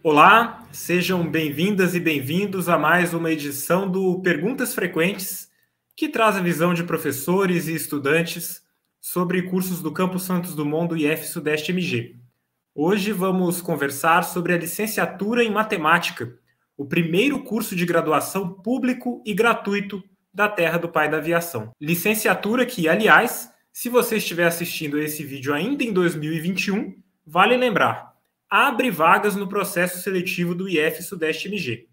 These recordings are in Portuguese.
Olá, sejam bem-vindas e bem-vindos a mais uma edição do Perguntas Frequentes, que traz a visão de professores e estudantes sobre cursos do Campus Santos Dumont do IF Sudeste MG. Hoje vamos conversar sobre a licenciatura em matemática, o primeiro curso de graduação público e gratuito da Terra do Pai da Aviação. Licenciatura que, aliás, se você estiver assistindo esse vídeo ainda em 2021, vale lembrar, abre vagas no processo seletivo do IF Sudeste MG.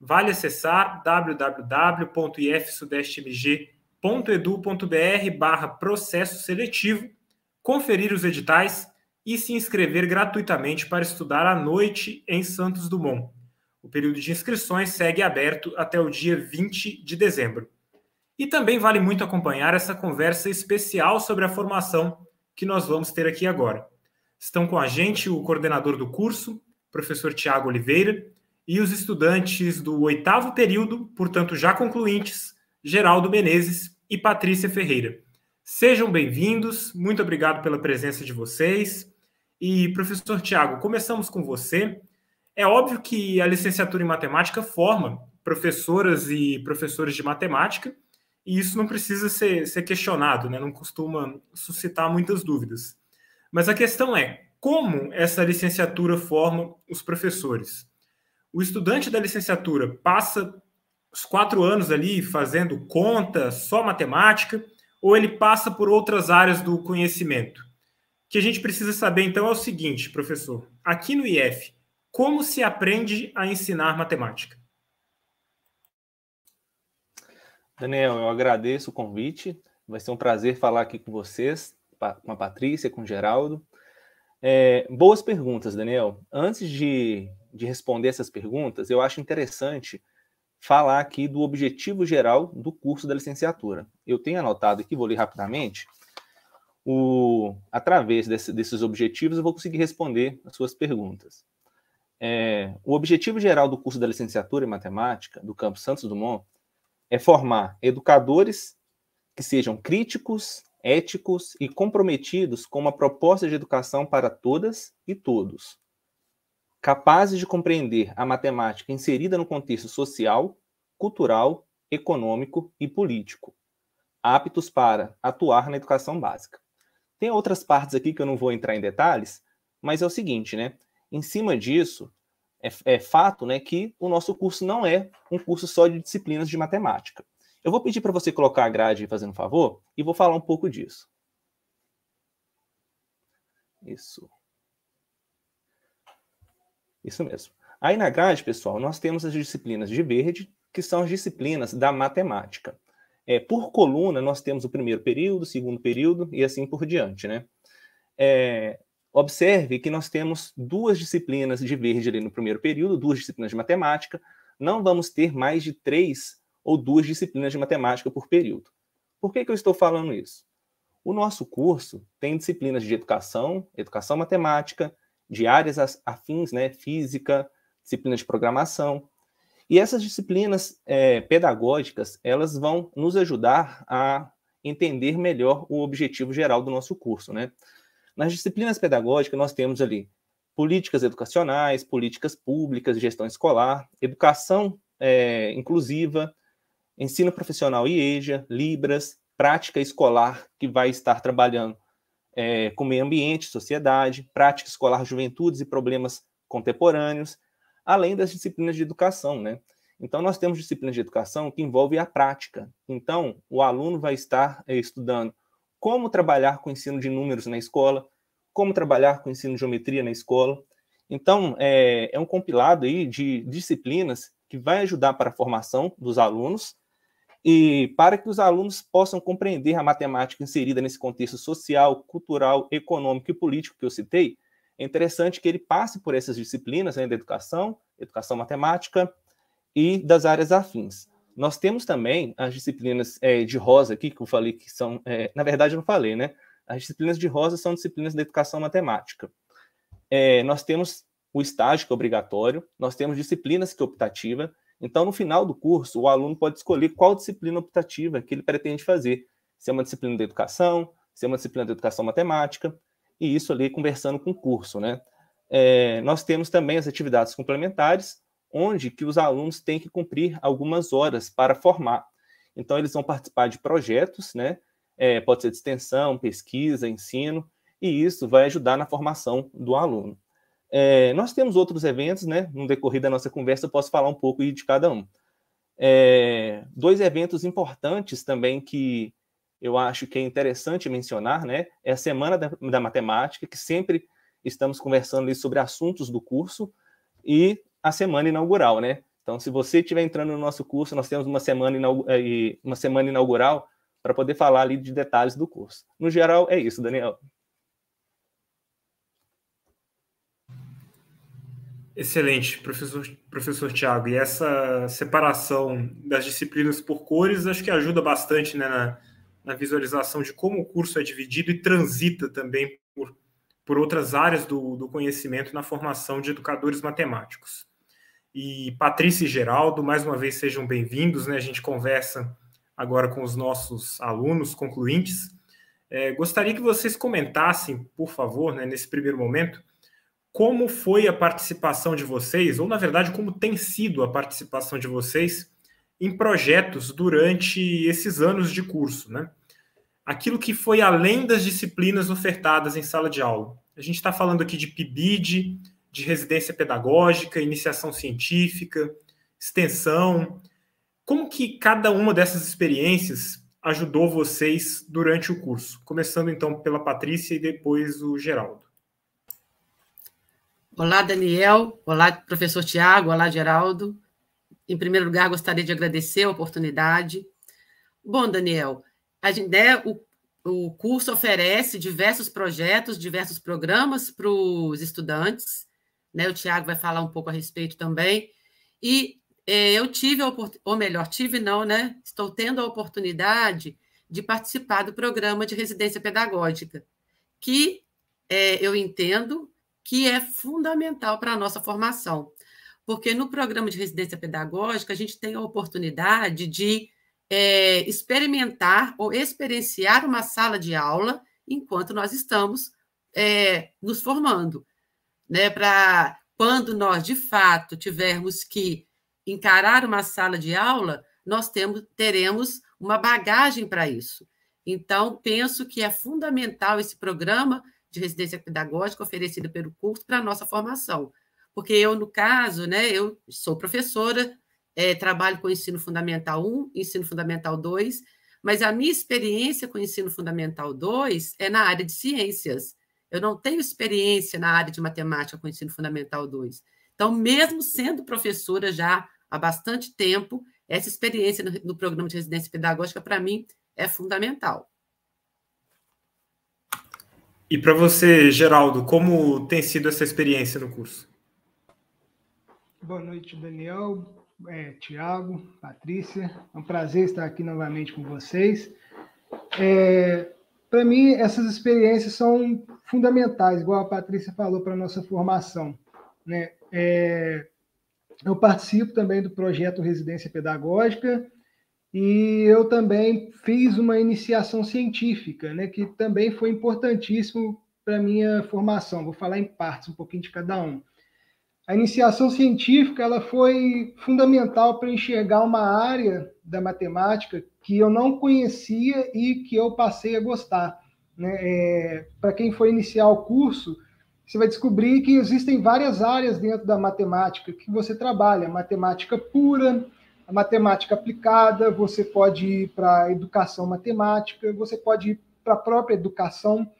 Vale acessar www.ifsudestemg.edu.br barra processo seletivo, conferir os editais e se inscrever gratuitamente para estudar à noite em Santos Dumont. O período de inscrições segue aberto até o dia 20 de dezembro. E também vale muito acompanhar essa conversa especial sobre a formação que nós vamos ter aqui agora. Estão com a gente o coordenador do curso, professor Tiago Oliveira, e os estudantes do oitavo período, portanto já concluintes, Geraldo Menezes e Patrícia Ferreira. Sejam bem-vindos, muito obrigado pela presença de vocês. E, professor Tiago, começamos com você. É óbvio que a licenciatura em matemática forma professoras e professores de matemática, e isso não precisa ser, ser questionado, né? não costuma suscitar muitas dúvidas. Mas a questão é como essa licenciatura forma os professores. O estudante da licenciatura passa os quatro anos ali fazendo conta, só matemática, ou ele passa por outras áreas do conhecimento? O que a gente precisa saber, então, é o seguinte, professor. Aqui no IF, como se aprende a ensinar matemática? Daniel, eu agradeço o convite. Vai ser um prazer falar aqui com vocês com a Patrícia, com o Geraldo. É, boas perguntas, Daniel. Antes de, de responder essas perguntas, eu acho interessante falar aqui do objetivo geral do curso da licenciatura. Eu tenho anotado aqui, vou ler rapidamente. O, através desse, desses objetivos, eu vou conseguir responder as suas perguntas. É, o objetivo geral do curso da licenciatura em matemática do Campus Santos Dumont é formar educadores que sejam críticos, éticos e comprometidos com uma proposta de educação para todas e todos, capazes de compreender a matemática inserida no contexto social, cultural, econômico e político, aptos para atuar na educação básica. Tem outras partes aqui que eu não vou entrar em detalhes, mas é o seguinte, né? Em cima disso, é, é fato né, que o nosso curso não é um curso só de disciplinas de matemática. Eu vou pedir para você colocar a grade fazendo um favor e vou falar um pouco disso. Isso. Isso mesmo. Aí na grade, pessoal, nós temos as disciplinas de verde, que são as disciplinas da matemática. É, por coluna, nós temos o primeiro período, o segundo período e assim por diante, né? É, observe que nós temos duas disciplinas de verde ali no primeiro período, duas disciplinas de matemática. Não vamos ter mais de três ou duas disciplinas de matemática por período. Por que, que eu estou falando isso? O nosso curso tem disciplinas de educação, educação matemática, de áreas afins, né, física, disciplinas de programação. E essas disciplinas é, pedagógicas, elas vão nos ajudar a entender melhor o objetivo geral do nosso curso, né? Nas disciplinas pedagógicas, nós temos ali políticas educacionais, políticas públicas, gestão escolar, educação é, inclusiva, ensino profissional IEJA, Libras, prática escolar, que vai estar trabalhando é, com meio ambiente, sociedade, prática escolar, juventudes e problemas contemporâneos, além das disciplinas de educação, né? Então, nós temos disciplinas de educação que envolvem a prática. Então, o aluno vai estar é, estudando como trabalhar com o ensino de números na escola, como trabalhar com o ensino de geometria na escola. Então, é, é um compilado aí de disciplinas que vai ajudar para a formação dos alunos e para que os alunos possam compreender a matemática inserida nesse contexto social, cultural, econômico e político que eu citei, é interessante que ele passe por essas disciplinas né, da educação, educação matemática e das áreas afins. Nós temos também as disciplinas é, de rosa aqui, que eu falei que são, é, na verdade eu não falei, né? As disciplinas de rosa são disciplinas da educação matemática. É, nós temos o estágio, que é obrigatório, nós temos disciplinas que é optativa, então, no final do curso, o aluno pode escolher qual disciplina optativa que ele pretende fazer. Se é uma disciplina de educação, se é uma disciplina de educação matemática, e isso ali conversando com o curso, né? É, nós temos também as atividades complementares, onde que os alunos têm que cumprir algumas horas para formar. Então, eles vão participar de projetos, né? É, pode ser de extensão, pesquisa, ensino, e isso vai ajudar na formação do aluno. É, nós temos outros eventos, né? No decorrer da nossa conversa, eu posso falar um pouco de cada um. É, dois eventos importantes também que eu acho que é interessante mencionar, né? É a Semana da, da Matemática, que sempre estamos conversando sobre assuntos do curso, e a semana inaugural, né? Então, se você estiver entrando no nosso curso, nós temos uma semana, eh, uma semana inaugural para poder falar ali de detalhes do curso. No geral, é isso, Daniel. Excelente, professor, professor Tiago. E essa separação das disciplinas por cores acho que ajuda bastante né, na, na visualização de como o curso é dividido e transita também por, por outras áreas do, do conhecimento na formação de educadores matemáticos e Patrícia e Geraldo, mais uma vez sejam bem-vindos. Né? A gente conversa agora com os nossos alunos concluintes. É, gostaria que vocês comentassem, por favor, né, nesse primeiro momento, como foi a participação de vocês, ou na verdade, como tem sido a participação de vocês em projetos durante esses anos de curso, né? Aquilo que foi além das disciplinas ofertadas em sala de aula. A gente está falando aqui de PIBID, de residência pedagógica, iniciação científica, extensão. Como que cada uma dessas experiências ajudou vocês durante o curso? Começando então pela Patrícia e depois o Geraldo. Olá, Daniel. Olá, professor Tiago. Olá, Geraldo. Em primeiro lugar, gostaria de agradecer a oportunidade. Bom, Daniel, a gente, né, o, o curso oferece diversos projetos, diversos programas para os estudantes né? O Tiago vai falar um pouco a respeito também. E é, eu tive, a, ou melhor, tive não, né? Estou tendo a oportunidade de participar do programa de residência pedagógica, que é, eu entendo que é fundamental para a nossa formação. Porque no programa de residência pedagógica, a gente tem a oportunidade de é, experimentar ou experienciar uma sala de aula enquanto nós estamos é, nos formando né, para quando nós, de fato, tivermos que encarar uma sala de aula, nós temos, teremos uma bagagem para isso. Então, penso que é fundamental esse programa de residência pedagógica oferecido pelo curso para a nossa formação. Porque eu, no caso, né, eu sou professora, é, trabalho com ensino fundamental 1, ensino fundamental 2, mas a minha experiência com ensino fundamental 2 é na área de ciências. Eu não tenho experiência na área de matemática com ensino fundamental 2. Então, mesmo sendo professora já há bastante tempo, essa experiência no, no programa de residência pedagógica, para mim, é fundamental. E para você, Geraldo, como tem sido essa experiência no curso? Boa noite, Daniel, é, Tiago, Patrícia. É um prazer estar aqui novamente com vocês. É, para mim, essas experiências são fundamentais, igual a Patrícia falou, para a nossa formação. Né? É, eu participo também do projeto Residência Pedagógica e eu também fiz uma iniciação científica, né, que também foi importantíssimo para minha formação. Vou falar em partes, um pouquinho de cada um. A iniciação científica ela foi fundamental para enxergar uma área da matemática que eu não conhecia e que eu passei a gostar. Né? É, Para quem for iniciar o curso, você vai descobrir que existem várias áreas dentro da matemática que você trabalha: matemática pura, a matemática aplicada, você pode ir para a educação matemática, você pode ir para a própria educação.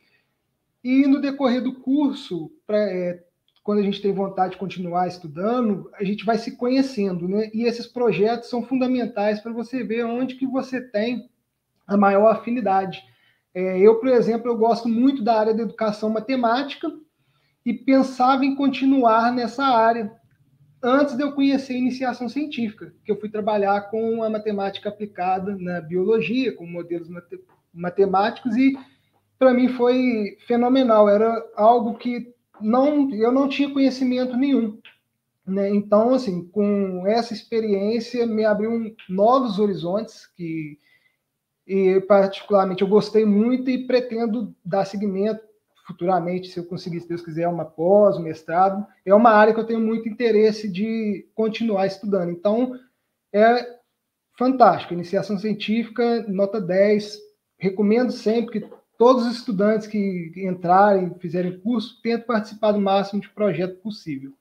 E no decorrer do curso, pra, é, quando a gente tem vontade de continuar estudando, a gente vai se conhecendo, né? E esses projetos são fundamentais para você ver onde que você tem a maior afinidade. É, eu, por exemplo, eu gosto muito da área da educação matemática e pensava em continuar nessa área antes de eu conhecer a iniciação científica, que eu fui trabalhar com a matemática aplicada na biologia, com modelos matemáticos e para mim foi fenomenal. Era algo que não, eu não tinha conhecimento nenhum. Né? Então, assim, com essa experiência, me abriu novos horizontes que, e particularmente, eu gostei muito e pretendo dar seguimento futuramente, se eu conseguir, se Deus quiser, uma pós, um mestrado, é uma área que eu tenho muito interesse de continuar estudando. Então, é fantástico. Iniciação científica, nota 10. Recomendo sempre que todos os estudantes que entrarem, fizerem curso, tentem participar do máximo de projeto possível.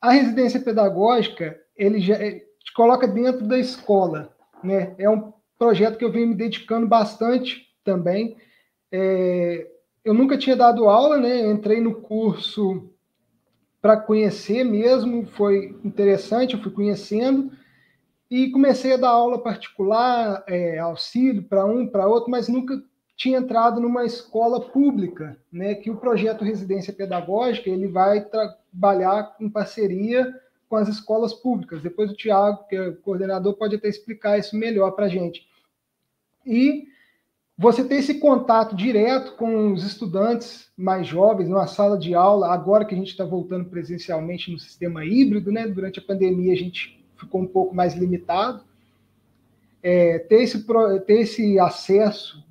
A residência pedagógica, ele já te coloca dentro da escola, né? É um projeto que eu venho me dedicando bastante também. É, eu nunca tinha dado aula, né? entrei no curso para conhecer mesmo, foi interessante, eu fui conhecendo e comecei a dar aula particular, é, auxílio para um, para outro, mas nunca tinha entrado numa escola pública, né? Que o projeto Residência Pedagógica ele vai trabalhar em parceria com as escolas públicas. Depois o Tiago, que é o coordenador, pode até explicar isso melhor para a gente. E você ter esse contato direto com os estudantes mais jovens, numa sala de aula, agora que a gente está voltando presencialmente no sistema híbrido, né? Durante a pandemia a gente ficou um pouco mais limitado. É, ter, esse, ter esse acesso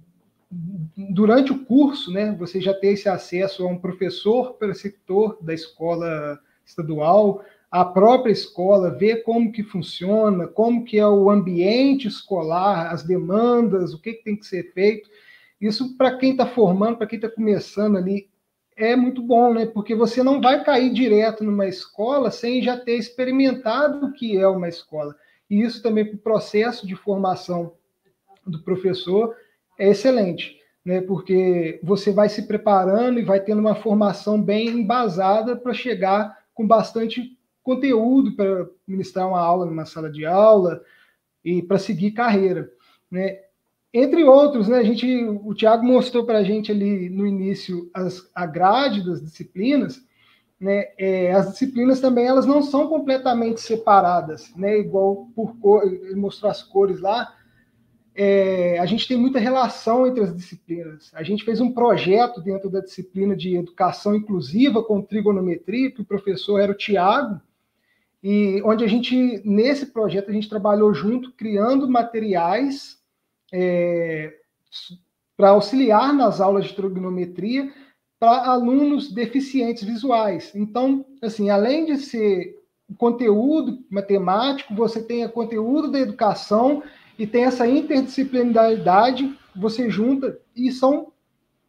durante o curso, né? Você já ter esse acesso a um professor preceptor da escola estadual, a própria escola, ver como que funciona, como que é o ambiente escolar, as demandas, o que, que tem que ser feito. Isso para quem está formando, para quem está começando ali, é muito bom, né? Porque você não vai cair direto numa escola sem já ter experimentado o que é uma escola. E isso também para o processo de formação do professor é excelente, né? Porque você vai se preparando e vai tendo uma formação bem embasada para chegar com bastante conteúdo para ministrar uma aula numa sala de aula e para seguir carreira, né? Entre outros, né, a gente, o Tiago mostrou para a gente ali no início as, a grade das disciplinas, né, é, as disciplinas também elas não são completamente separadas, né, igual por cor, ele mostrou as cores lá, é, a gente tem muita relação entre as disciplinas. A gente fez um projeto dentro da disciplina de educação inclusiva com trigonometria, que o professor era o Tiago, e onde a gente, nesse projeto, a gente trabalhou junto, criando materiais é, para auxiliar nas aulas de trigonometria para alunos deficientes visuais. Então, assim, além de ser conteúdo matemático, você tem conteúdo da educação e tem essa interdisciplinaridade, você junta, e são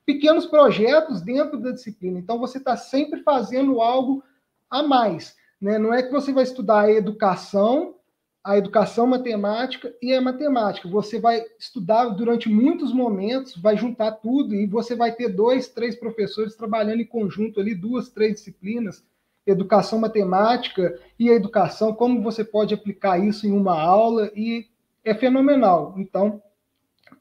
pequenos projetos dentro da disciplina. Então, você está sempre fazendo algo a mais. Né? Não é que você vai estudar a educação, a educação matemática e a matemática. Você vai estudar durante muitos momentos, vai juntar tudo e você vai ter dois, três professores trabalhando em conjunto ali, duas, três disciplinas, educação matemática e a educação, como você pode aplicar isso em uma aula e é fenomenal. Então,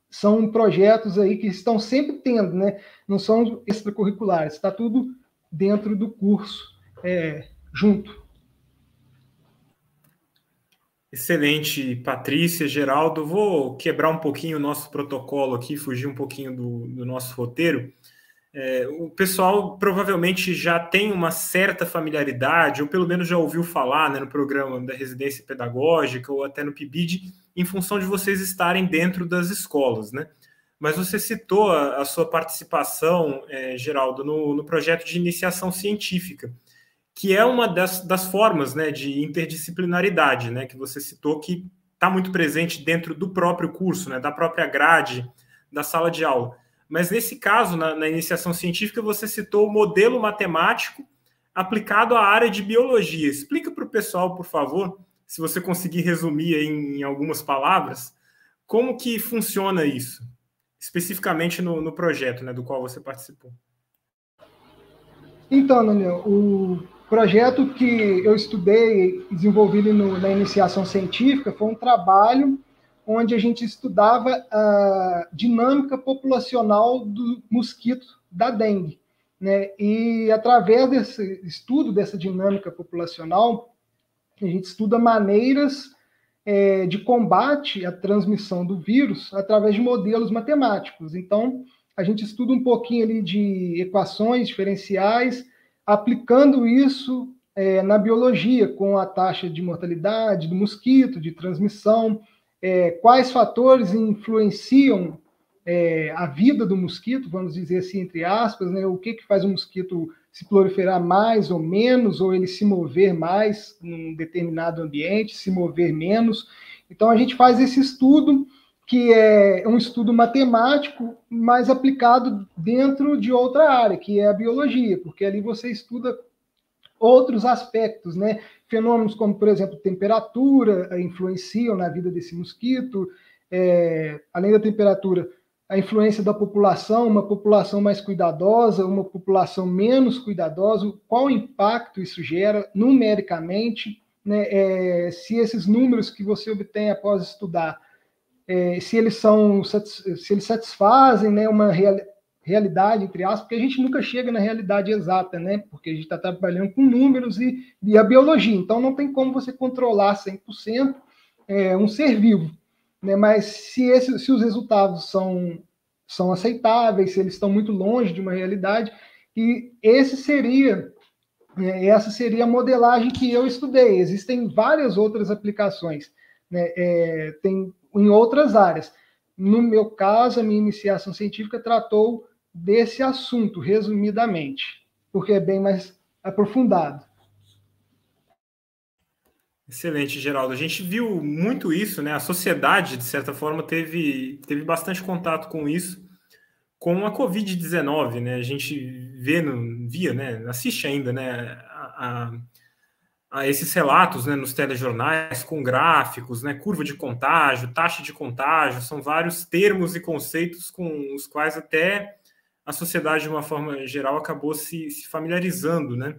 são projetos aí que estão sempre tendo, né? Não são extracurriculares, está tudo dentro do curso, é, junto. Excelente, Patrícia, Geraldo. Vou quebrar um pouquinho o nosso protocolo aqui, fugir um pouquinho do, do nosso roteiro. É, o pessoal provavelmente já tem uma certa familiaridade, ou pelo menos já ouviu falar né, no programa da residência pedagógica ou até no PIBID, em função de vocês estarem dentro das escolas, né? Mas você citou a, a sua participação, é, Geraldo, no, no projeto de iniciação científica que é uma das, das formas né, de interdisciplinaridade, né, que você citou, que está muito presente dentro do próprio curso, né, da própria grade, da sala de aula. Mas nesse caso, na, na iniciação científica, você citou o modelo matemático aplicado à área de biologia. Explica para o pessoal, por favor, se você conseguir resumir em, em, algumas palavras, como que funciona isso, especificamente no, no projeto né, do qual você participou. Então, Daniel, o projeto que eu estudei, desenvolvido no, na iniciação científica, foi um trabalho onde a gente estudava a dinâmica populacional do mosquito da dengue. Né? E através desse estudo dessa dinâmica populacional, a gente estuda maneiras é, de combate à transmissão do vírus através de modelos matemáticos. Então, a gente estuda um pouquinho ali de equações diferenciais, aplicando isso é, na biologia, com a taxa de mortalidade do mosquito, de transmissão, é, quais fatores influenciam é, a vida do mosquito, vamos dizer assim, entre aspas, né? o que, que faz o mosquito se proliferar mais ou menos, ou ele se mover mais num determinado ambiente, se mover menos. Então, a gente faz esse estudo, que é um estudo matemático, mas aplicado dentro de outra área, que é a biologia, porque ali você estuda outros aspectos, né? Fenômenos como, por exemplo, temperatura influenciam na vida desse mosquito, é, além da temperatura, a influência da população, uma população mais cuidadosa, uma população menos cuidadosa, qual impacto isso gera numericamente, né, é, se esses números que você obtém após estudar, é, se eles são, se eles satisfazem né, uma real, realidade, entre aspas, porque a gente nunca chega na realidade exata, né, porque a gente está trabalhando com números e, e, a biologia, então não tem como você controlar 100% é, um ser vivo, né? Mas se, esse, se os resultados são, são aceitáveis, se eles estão muito longe de uma realidade, e esse seria né, essa seria a modelagem que eu estudei. Existem várias outras aplicações, né? é, tem em outras áreas. No meu caso, a minha iniciação científica tratou desse assunto, resumidamente, porque é bem mais aprofundado. Excelente, Geraldo. A gente viu muito isso, né? A sociedade, de certa forma, teve, teve bastante contato com isso, com a Covid-19, né? A gente vê, no, via, né? Assiste ainda, né? A, a, esses relatos né? nos telejornais, com gráficos, né? Curva de contágio, taxa de contágio, são vários termos e conceitos com os quais até a sociedade, de uma forma geral, acabou se, se familiarizando, né?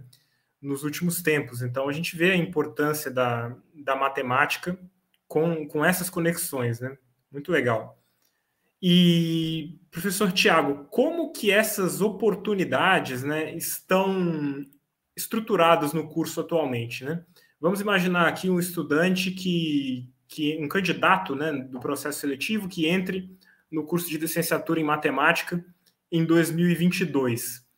nos últimos tempos. Então, a gente vê a importância da, da matemática com, com essas conexões, né? Muito legal. E, professor Tiago, como que essas oportunidades né, estão estruturadas no curso atualmente? Né? Vamos imaginar aqui um estudante que, que um candidato né, do processo seletivo que entre no curso de licenciatura em matemática em 2022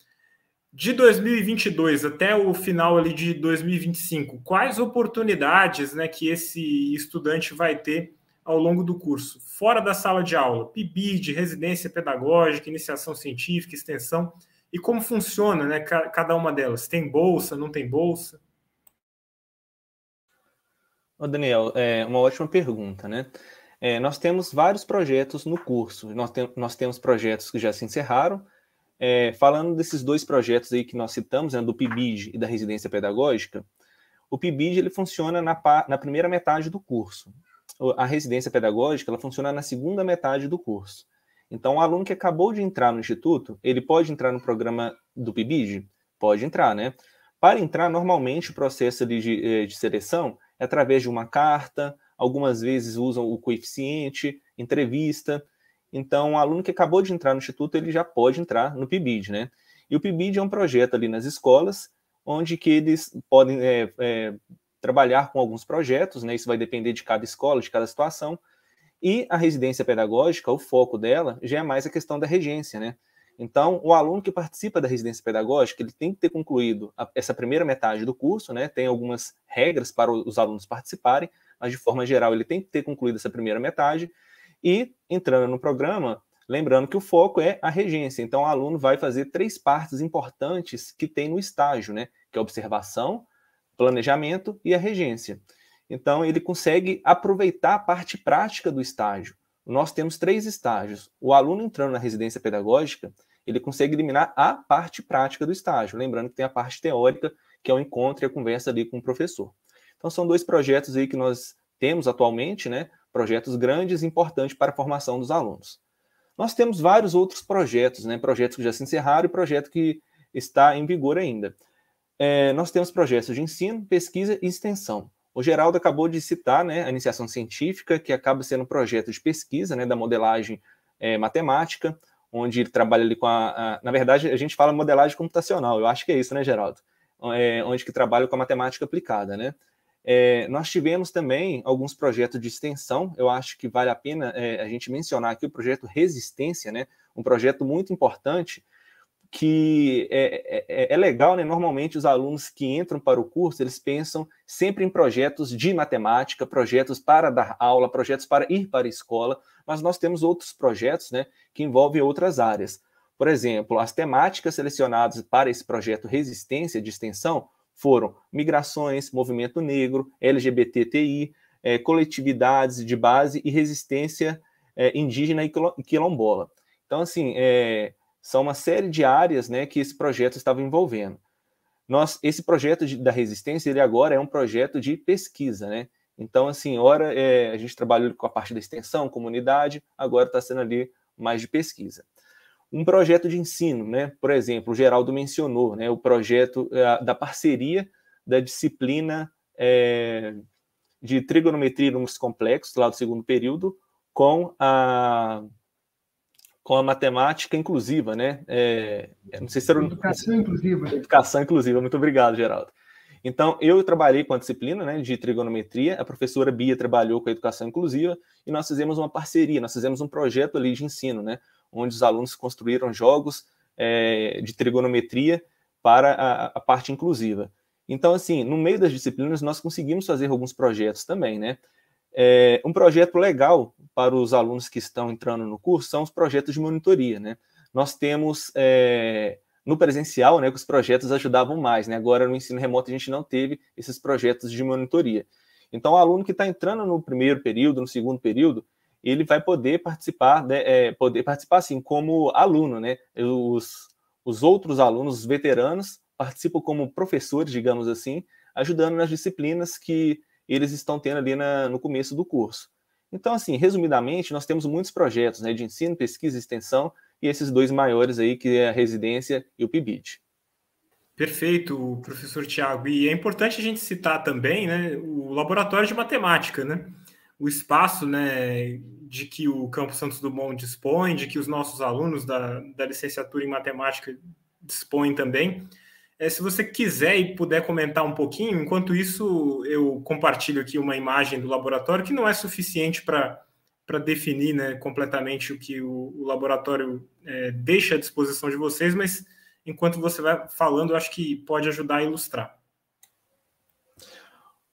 de 2022 até o final ali de 2025, quais oportunidades né, que esse estudante vai ter ao longo do curso? Fora da sala de aula, PIBID, residência pedagógica, iniciação científica, extensão, e como funciona né, cada uma delas? Tem bolsa, não tem bolsa? Ô Daniel, é uma ótima pergunta, né? É, nós temos vários projetos no curso. Nós, nós temos projetos que já se encerraram, é, falando desses dois projetos aí que nós citamos, né, do PIBID e da residência pedagógica, o PIBID ele funciona na, na primeira metade do curso. A residência pedagógica ela funciona na segunda metade do curso. Então, o aluno que acabou de entrar no instituto, ele pode entrar no programa do PIBID? Pode entrar, né? Para entrar, normalmente, o processo de, eh, de seleção é através de uma carta, algumas vezes usam o coeficiente, entrevista. Então, o aluno que acabou de entrar no instituto, ele já pode entrar no PIBID, né? E o PIBID é um projeto ali nas escolas, onde que eles podem é, é, trabalhar com alguns projetos, né? Isso vai depender de cada escola, de cada situação. E a residência pedagógica, o foco dela já é mais a questão da regência, né? Então, o aluno que participa da residência pedagógica, ele tem que ter concluído a, essa primeira metade do curso, né? Tem algumas regras para os alunos participarem, mas de forma geral ele tem que ter concluído essa primeira metade e entrando no programa, lembrando que o foco é a regência. Então, o aluno vai fazer três partes importantes que tem no estágio, né? Que é observação, planejamento e a regência. Então, ele consegue aproveitar a parte prática do estágio. Nós temos três estágios. O aluno entrando na residência pedagógica, ele consegue eliminar a parte prática do estágio. Lembrando que tem a parte teórica, que é o encontro e a conversa ali com o professor. Então, são dois projetos aí que nós temos atualmente, né? projetos grandes e importantes para a formação dos alunos. Nós temos vários outros projetos, né? projetos que já se encerraram e projeto que está em vigor ainda. É, nós temos projetos de ensino, pesquisa e extensão. O Geraldo acabou de citar né, a iniciação científica, que acaba sendo um projeto de pesquisa né, da modelagem é, matemática, onde ele trabalha ali com a, a, Na verdade, a gente fala modelagem computacional, eu acho que é isso, né, Geraldo? É, onde que trabalha com a matemática aplicada, né? É, nós tivemos também alguns projetos de extensão, eu acho que vale a pena é, a gente mencionar aqui o projeto Resistência, né? um projeto muito importante, que é, é, é, legal, né? Normalmente os alunos que entram para o curso, eles pensam sempre em projetos de matemática, projetos para dar aula, projetos para ir para a escola, mas nós temos outros projetos, né, que envolvem outras áreas. Por exemplo, as temáticas selecionadas para esse projeto Resistência de Extensão foram migrações, movimento negro, LGBTI, é, coletividades de base e resistência é, indígena e quilombola. Então, assim, é, são uma série de áreas né, que esse projeto estava envolvendo. Nós, esse projeto de, da resistência, ele agora é um projeto de pesquisa, né? Então, assim, ora é, a gente trabalhou com a parte da extensão, comunidade, agora está sendo ali mais de pesquisa. Um projeto de ensino, né? Por exemplo, o Geraldo mencionou, né? O projeto é, da parceria da disciplina é, de trigonometria e números complexos, lá do segundo período, com a com a matemática inclusiva, né? É, não sei se era educação inclusiva. Educação inclusiva. Muito obrigado, Geraldo. Então, eu trabalhei com a disciplina né, de trigonometria, a professora Bia trabalhou com a educação inclusiva e nós fizemos uma parceria, nós fizemos um projeto ali de ensino, né, onde os alunos construíram jogos é, de trigonometria para a, a, parte inclusiva. Então, assim, no meio das disciplinas, nós conseguimos fazer alguns projetos também, né? É, um projeto legal para os alunos que estão entrando no curso são os projetos de monitoria, né? Nós temos é, no presencial, né, que os projetos ajudavam mais, né? Agora no ensino remoto a gente não teve esses projetos de monitoria. Então, o aluno que está entrando no primeiro período, no segundo período, ele vai poder participar, né, é, poder participar assim como aluno, né? Os, os outros alunos, os veteranos, participam como professores, digamos assim, ajudando nas disciplinas que eles estão tendo ali na, no começo do curso. Então, assim, resumidamente, nós temos muitos projetos né, de ensino, pesquisa e extensão, e esses dois maiores aí, que é a residência e o PIBID. Perfeito, professor Tiago. E é importante a gente citar também né, o laboratório de matemática, né? O espaço né, de que o Campo Santos Dumont dispõe, de que os nossos alunos da, da licenciatura em matemática dispõem também. É, se você quiser e puder comentar um pouquinho, enquanto isso eu compartilho aqui uma imagem do laboratório que não é suficiente para definir né, completamente o que o, o laboratório é, deixa à disposição de vocês, mas enquanto você vai falando, eu acho que pode ajudar a ilustrar.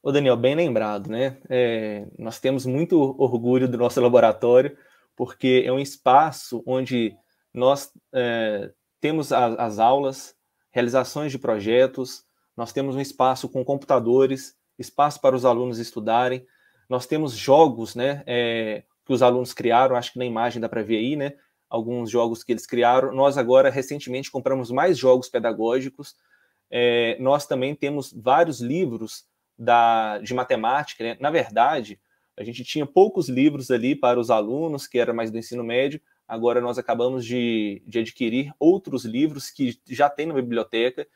Ô Daniel, bem lembrado, né? É, nós temos muito orgulho do nosso laboratório, porque é um espaço onde nós é, temos a, as aulas, realizações de projetos, nós temos um espaço com computadores, espaço para os alunos estudarem, nós temos jogos, né, é, que os alunos criaram, acho que na imagem dá para ver aí, né, alguns jogos que eles criaram. Nós agora, recentemente, compramos mais jogos pedagógicos, é, nós também temos vários livros da, de matemática, né? na verdade, a gente tinha poucos livros ali para os alunos, que era mais do ensino médio, Agora nós acabamos de, de adquirir outros livros que já tem na biblioteca.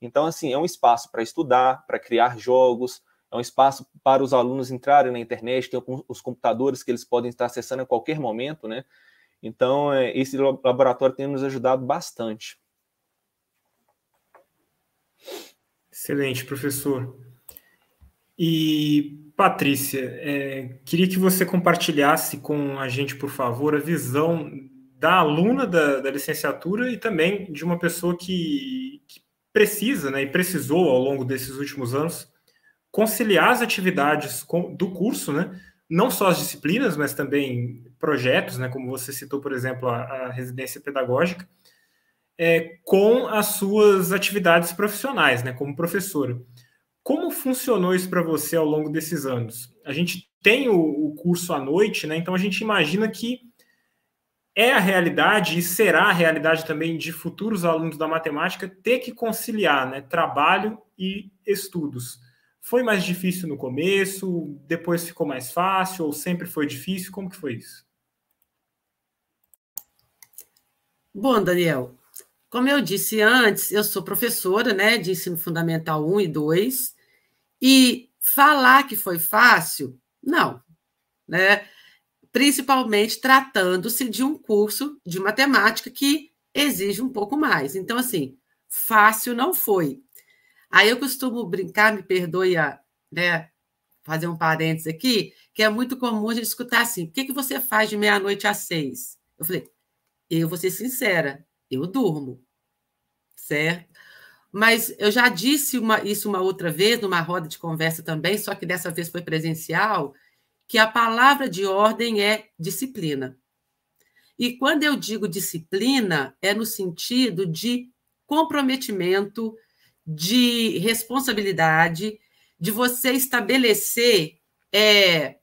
Então, assim, é um espaço para estudar, para criar jogos, é um espaço para os alunos entrarem na internet, tem os computadores que eles podem estar acessando a qualquer momento, né? Então, é, esse laboratório tem nos ajudado bastante. Excelente, professor. E Patrícia, é, queria que você compartilhasse com a gente, por favor, a visão da aluna da, da licenciatura e também de uma pessoa que, que, precisa né, e precisou, ao longo desses últimos anos, conciliar as atividades com, do curso, né, não só as disciplinas, mas também projetos, né, como você citou, por exemplo, a, a residência pedagógica, é, com as suas atividades profissionais, né, como professora. Como funcionou isso para você ao longo desses anos? A gente tem o, o, curso à noite, né? Então a gente imagina que é a realidade e será a realidade também de futuros alunos da matemática ter que conciliar, né, trabalho e estudos. Foi mais difícil no começo, depois ficou mais fácil ou sempre foi difícil? Como que foi isso? Bom, Daniel, como eu disse antes, eu sou professora né, de ensino fundamental 1 e 2, e falar que foi fácil, não, né? Principalmente tratando-se de um curso de matemática que exige um pouco mais. Então, assim, fácil não foi. Aí eu costumo brincar, me perdoe a, né, fazer um parênteses aqui, que é muito comum a gente escutar assim: o que, que você faz de meia-noite às seis? Eu falei, eu vou ser sincera, eu durmo. Certo? Mas eu já disse uma, isso uma outra vez, numa roda de conversa também, só que dessa vez foi presencial, que a palavra de ordem é disciplina. E quando eu digo disciplina, é no sentido de comprometimento, de responsabilidade, de você estabelecer é,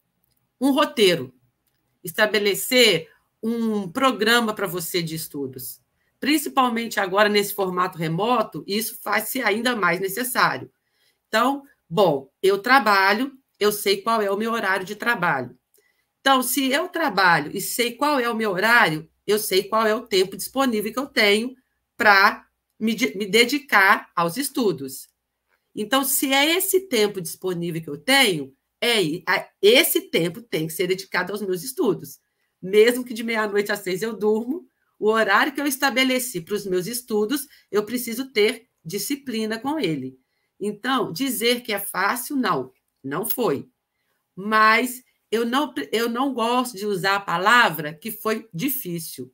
um roteiro, estabelecer um programa para você de estudos principalmente agora nesse formato remoto, isso faz-se ainda mais necessário. Então, bom, eu trabalho, eu sei qual é o meu horário de trabalho. Então, se eu trabalho e sei qual é o meu horário, eu sei qual é o tempo disponível que eu tenho para me, me dedicar aos estudos. Então, se é esse tempo disponível que eu tenho, é esse tempo tem que ser dedicado aos meus estudos. Mesmo que de meia-noite às seis eu durmo, o horário que eu estabeleci para os meus estudos, eu preciso ter disciplina com ele. Então, dizer que é fácil, não, não foi. Mas eu não, eu não gosto de usar a palavra que foi difícil.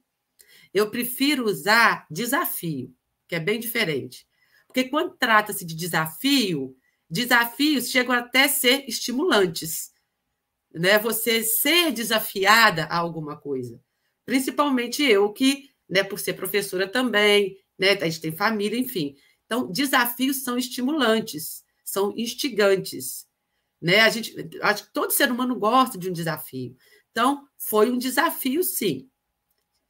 Eu prefiro usar desafio, que é bem diferente. Porque quando trata-se de desafio, desafios chegam até ser estimulantes. Né? Você ser desafiada a alguma coisa principalmente eu que, né, por ser professora também, né, a gente tem família, enfim. Então, desafios são estimulantes, são instigantes, né? A gente, acho que todo ser humano gosta de um desafio. Então, foi um desafio, sim,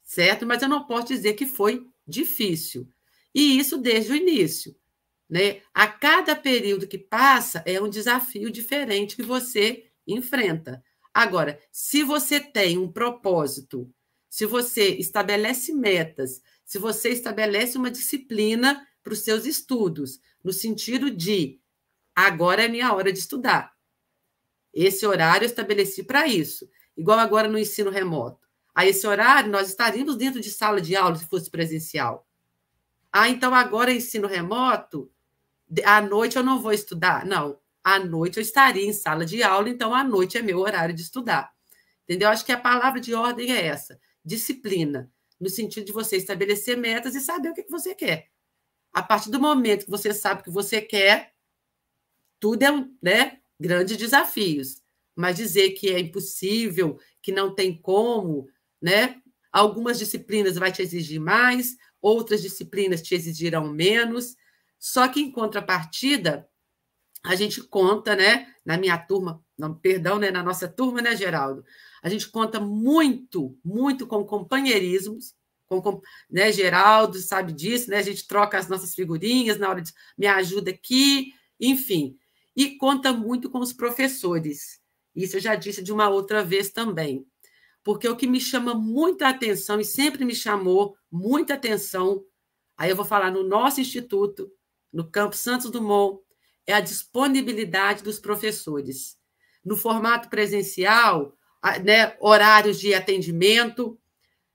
certo? Mas eu não posso dizer que foi difícil. E isso desde o início. Né? A cada período que passa é um desafio diferente que você enfrenta. Agora, se você tem um propósito se você estabelece metas, se você estabelece uma disciplina para os seus estudos, no sentido de agora é minha hora de estudar. Esse horário eu estabeleci para isso, igual agora no ensino remoto. A esse horário nós estaríamos dentro de sala de aula se fosse presencial. Ah, então agora ensino remoto, à noite eu não vou estudar. Não, à noite eu estaria em sala de aula, então à noite é meu horário de estudar. Entendeu? Acho que a palavra de ordem é essa disciplina, no sentido de você estabelecer metas e saber o que você quer. A partir do momento que você sabe o que você quer, tudo é um, né, grandes desafios. Mas dizer que é impossível, que não tem como, né? Algumas disciplinas vai te exigir mais, outras disciplinas te exigirão menos. Só que em contrapartida, a gente conta, né, na minha turma, não, perdão, né, na nossa turma, né, Geraldo? A gente conta muito, muito com companheirismos, com, né, Geraldo sabe disso, né? A gente troca as nossas figurinhas na hora de me ajuda aqui, enfim. E conta muito com os professores. Isso eu já disse de uma outra vez também. Porque o que me chama muita atenção, e sempre me chamou muita atenção, aí eu vou falar no nosso instituto, no Campo Santos Dumont, é a disponibilidade dos professores. No formato presencial, né, horários de atendimento.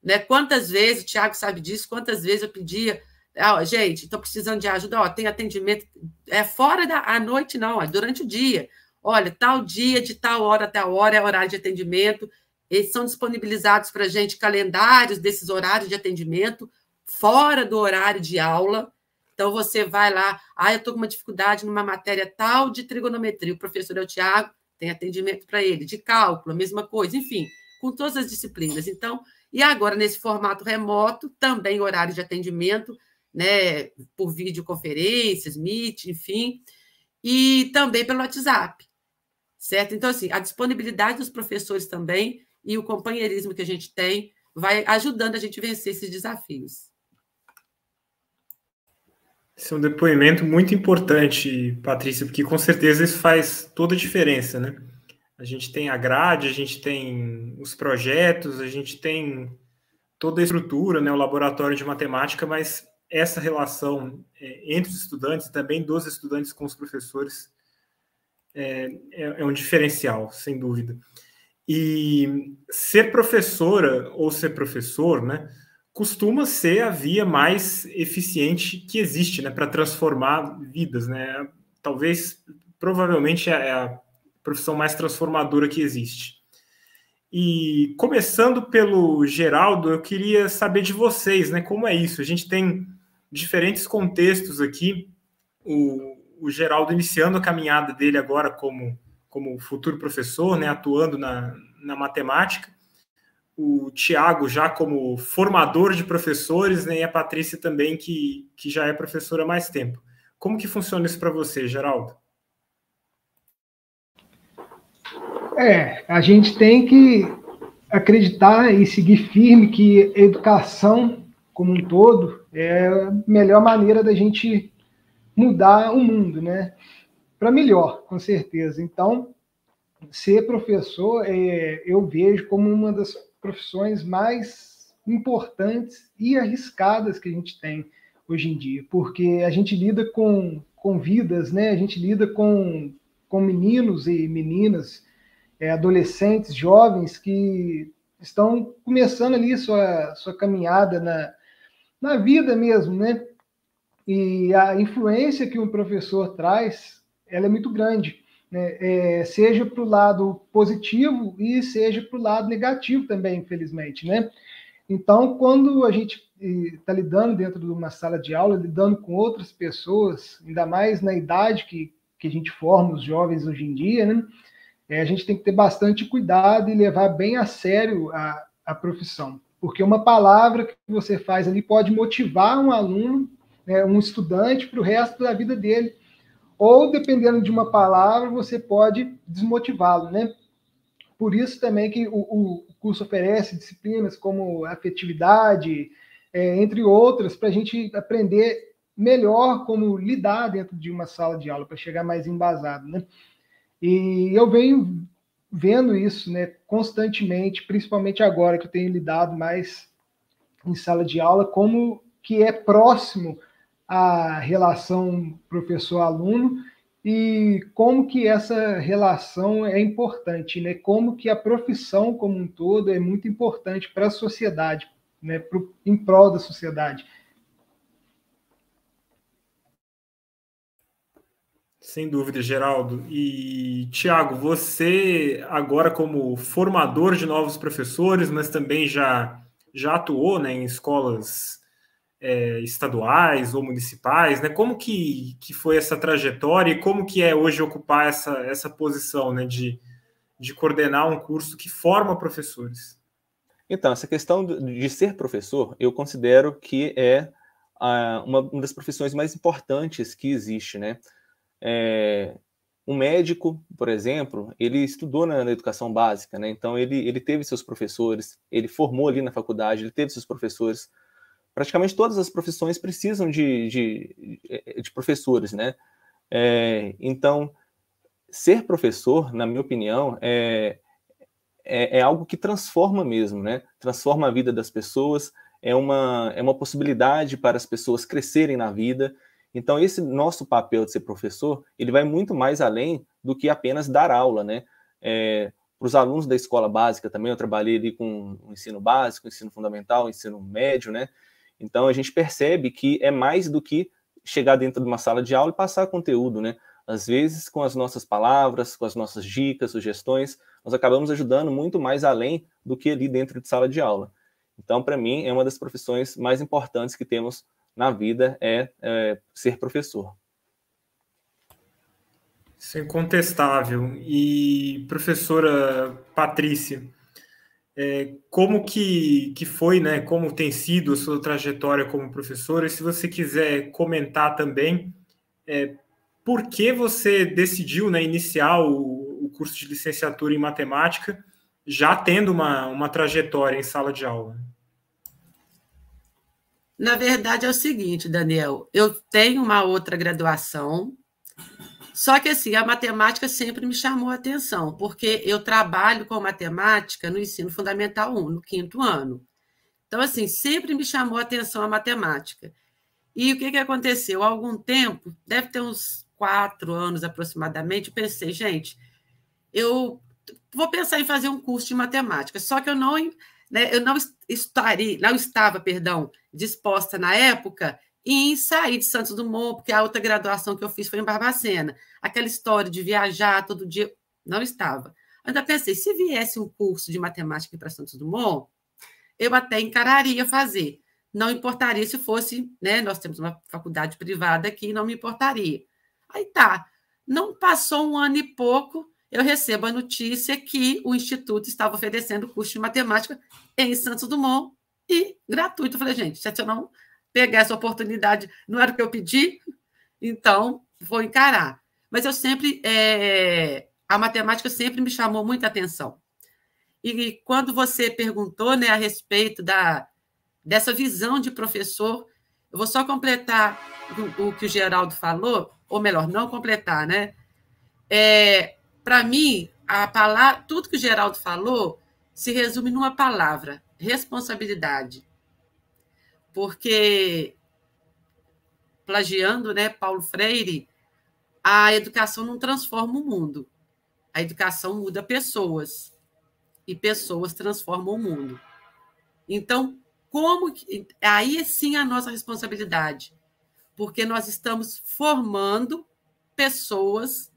Né? Quantas vezes, o Tiago sabe disso, quantas vezes eu pedia, oh, gente, estou precisando de ajuda, oh, tem atendimento, é fora da noite, não, é durante o dia. Olha, tal dia, de tal hora até a hora é horário de atendimento. Eles são disponibilizados para a gente calendários desses horários de atendimento, fora do horário de aula. Então, você vai lá, ah, eu estou com uma dificuldade numa matéria tal de trigonometria, o professor é o Tiago, tem atendimento para ele, de cálculo, a mesma coisa, enfim, com todas as disciplinas. Então, e agora, nesse formato remoto, também horário de atendimento, né, por videoconferências, Meet, enfim, e também pelo WhatsApp, certo? Então, assim, a disponibilidade dos professores também e o companheirismo que a gente tem vai ajudando a gente a vencer esses desafios. Esse é um depoimento muito importante, Patrícia, porque com certeza isso faz toda a diferença, né? A gente tem a grade, a gente tem os projetos, a gente tem toda a estrutura, né, o laboratório de matemática, mas essa relação é, entre os estudantes, também dos estudantes com os professores, é, é, é um diferencial, sem dúvida. E ser professora ou ser professor, né? Costuma ser a via mais eficiente que existe, né, para transformar vidas, né? Talvez, provavelmente, é a profissão mais transformadora que existe. E começando pelo Geraldo, eu queria saber de vocês, né? Como é isso? A gente tem diferentes contextos aqui. O, o Geraldo iniciando a caminhada dele agora como, como futuro professor, né, atuando na, na matemática. O Tiago já como formador de professores, né, e a Patrícia também, que, que já é professora há mais tempo. Como que funciona isso para você, Geraldo? É, a gente tem que acreditar e seguir firme que educação como um todo é a melhor maneira da gente mudar o mundo, né? Para melhor, com certeza. Então, ser professor é, eu vejo como uma das profissões mais importantes e arriscadas que a gente tem hoje em dia, porque a gente lida com, com vidas, né? A gente lida com, com meninos e meninas é, adolescentes, jovens que estão começando ali sua, sua caminhada na, na vida mesmo, né? E a influência que um professor traz, ela é muito grande, né? É, seja para o lado positivo e seja para o lado negativo também, infelizmente, né? Então, quando a gente está lidando dentro de uma sala de aula, lidando com outras pessoas, ainda mais na idade que, que a gente forma os jovens hoje em dia, né? é, a gente tem que ter bastante cuidado e levar bem a sério a, a profissão. Porque uma palavra que você faz ali pode motivar um aluno, né, um estudante, para o resto da vida dele. Ou, dependendo de uma palavra, você pode desmotivá-lo, né? Por isso também que o, o curso oferece disciplinas como afetividade, é, entre outras, para a gente aprender melhor como lidar dentro de uma sala de aula, para chegar mais embasado, né? E eu venho vendo isso né, constantemente, principalmente agora que eu tenho lidado mais em sala de aula, como que é próximo a relação professor-aluno e como que essa relação é importante, né? Como que a profissão como um todo é muito importante para a sociedade, né? Pro, em prol da sociedade. Sem dúvida, Geraldo. E, Tiago, você agora como formador de novos professores, mas também já, já atuou né, em escolas é, estaduais ou municipais, né? Como que, que foi essa trajetória e como que é hoje ocupar essa, essa posição né, de, de coordenar um curso que forma professores? Então, essa questão de ser professor, eu considero que é uma, uma das profissões mais importantes que existe, né? É, um médico, por exemplo, ele estudou na, na, educação básica, né? Então ele, ele teve seus professores, ele formou ali na faculdade, ele teve seus professores. Praticamente todas as profissões precisam de, de, de professores, né? É, então, ser professor, na minha opinião, é, é, é, algo que transforma mesmo, né? Transforma a vida das pessoas, é uma, é uma possibilidade para as pessoas crescerem na vida, então, esse nosso papel de ser professor, ele vai muito mais além do que apenas dar aula, né? É, para os alunos da escola básica também, eu trabalhei ali com o ensino básico, ensino fundamental, ensino médio, né? Então, a gente percebe que é mais do que chegar dentro de uma sala de aula e passar conteúdo, né? Às vezes, com as nossas palavras, com as nossas dicas, sugestões, nós acabamos ajudando muito mais além do que ali dentro de sala de aula. Então, para mim, é uma das profissões mais importantes que temos na vida é, é ser professor. Isso é incontestável. E, professora Patrícia, é, como que, que foi, né? Como tem sido a sua trajetória como professora? E se você quiser comentar também, é, por que você decidiu né, iniciar o, o curso de licenciatura em matemática já tendo uma, uma trajetória em sala de aula? Na verdade, é o seguinte, Daniel, eu tenho uma outra graduação, só que assim, a matemática sempre me chamou a atenção, porque eu trabalho com matemática no ensino fundamental 1, no quinto ano. Então, assim, sempre me chamou a atenção a matemática. E o que, que aconteceu? Há algum tempo, deve ter uns quatro anos aproximadamente, pensei, gente, eu vou pensar em fazer um curso de matemática, só que eu não né, eu não estaria, não estava, perdão, disposta na época em sair de Santos Dumont, porque a outra graduação que eu fiz foi em Barbacena. Aquela história de viajar todo dia, não estava. Ainda pensei, se viesse um curso de matemática para Santos Dumont, eu até encararia fazer. não importaria se fosse, né? Nós temos uma faculdade privada aqui, não me importaria. Aí tá. Não passou um ano e pouco, eu recebo a notícia que o Instituto estava oferecendo curso de matemática em Santos Dumont e gratuito. Eu falei, gente, se eu não pegar essa oportunidade, não era o que eu pedi, então vou encarar. Mas eu sempre, é, a matemática sempre me chamou muita atenção. E quando você perguntou né, a respeito da, dessa visão de professor. Eu vou só completar o, o que o Geraldo falou, ou melhor, não completar, né? É, Para mim, a palavra, tudo que o Geraldo falou se resume numa palavra: responsabilidade. Porque, plagiando né, Paulo Freire, a educação não transforma o mundo. A educação muda pessoas. E pessoas transformam o mundo. Então, como que, aí sim a nossa responsabilidade, porque nós estamos formando pessoas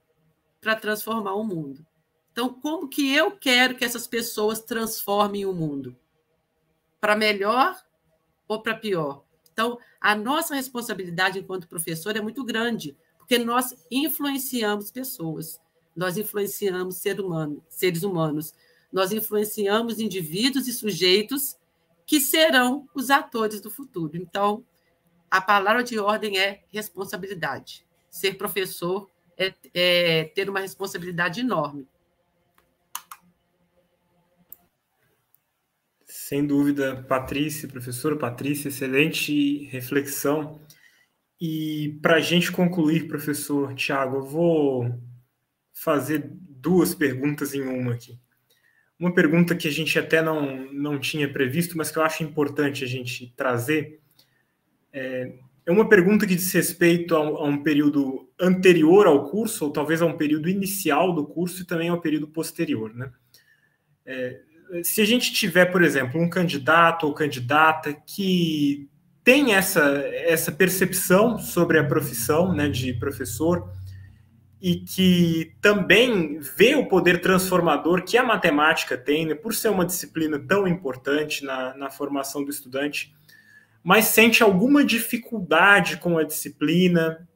para transformar o mundo. Então, como que eu quero que essas pessoas transformem o mundo? Para melhor ou para pior? Então, a nossa responsabilidade enquanto professor é muito grande, porque nós influenciamos pessoas, nós influenciamos ser humano, seres humanos, nós influenciamos indivíduos e sujeitos que serão os atores do futuro. Então, a palavra de ordem é responsabilidade. Ser professor é, é ter uma responsabilidade enorme. Sem dúvida, Patrícia, professora Patrícia, excelente reflexão. E para a gente concluir, professor Tiago, eu vou fazer duas perguntas em uma aqui. Uma pergunta que a gente até não, não tinha previsto, mas que eu acho importante a gente trazer. É, é uma pergunta que diz respeito a um, a um, período anterior ao curso, ou talvez a um período inicial do curso e também ao período posterior. Né? É, se a gente tiver, por exemplo, um candidato ou candidata que tem essa, essa percepção sobre a profissão né, de professor, e que também vê o poder transformador que a matemática tem, né, por ser uma disciplina tão importante na, na formação do estudante, mas sente alguma dificuldade com a disciplina,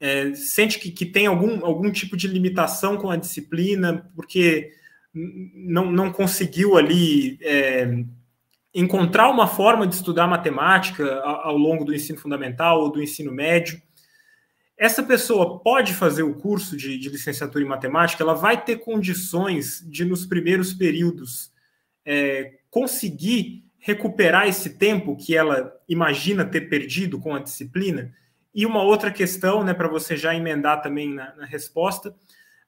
é, sente que, que tem algum, algum tipo de limitação com a disciplina, porque não, não conseguiu ali é, encontrar uma forma de estudar matemática ao, longo do ensino fundamental ou do ensino médio essa pessoa pode fazer o curso de, de, licenciatura em matemática, ela vai ter condições de, nos primeiros períodos, é, conseguir recuperar esse tempo que ela imagina ter perdido com a disciplina? E uma outra questão, né, para você já emendar também na, na resposta,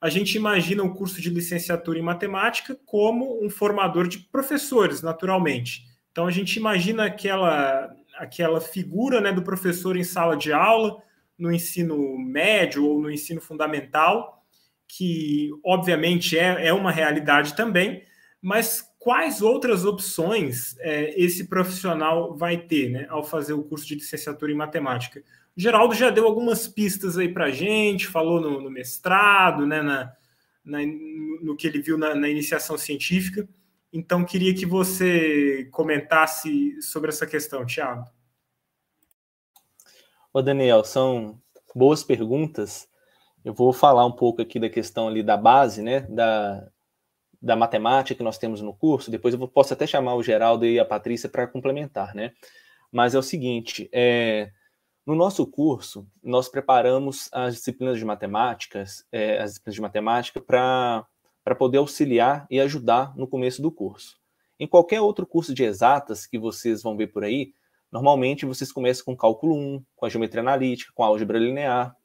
a gente imagina o curso de licenciatura em matemática como um formador de professores, naturalmente. Então a gente imagina aquela aquela figura né, do professor em sala de aula, no ensino médio ou no ensino fundamental, que obviamente é, é uma realidade também, mas quais outras opções é, esse profissional vai ter né, ao fazer o curso de licenciatura em matemática? Geraldo já deu algumas pistas aí para gente, falou no, no mestrado, né, na, na, no que ele viu na, na iniciação científica. Então, queria que você comentasse sobre essa questão, Tiago. Ô Daniel, são boas perguntas. Eu vou falar um pouco aqui da questão ali da base, né, da, da matemática que nós temos no curso. Depois eu posso até chamar o Geraldo e a Patrícia para complementar, né? Mas é o seguinte, é, no nosso curso, nós preparamos as disciplinas de matemáticas, é, as disciplinas de matemática, para poder auxiliar e ajudar no começo do curso. Em qualquer outro curso de exatas que vocês vão ver por aí, Normalmente vocês começam com cálculo 1, com a geometria analítica, com a álgebra linear.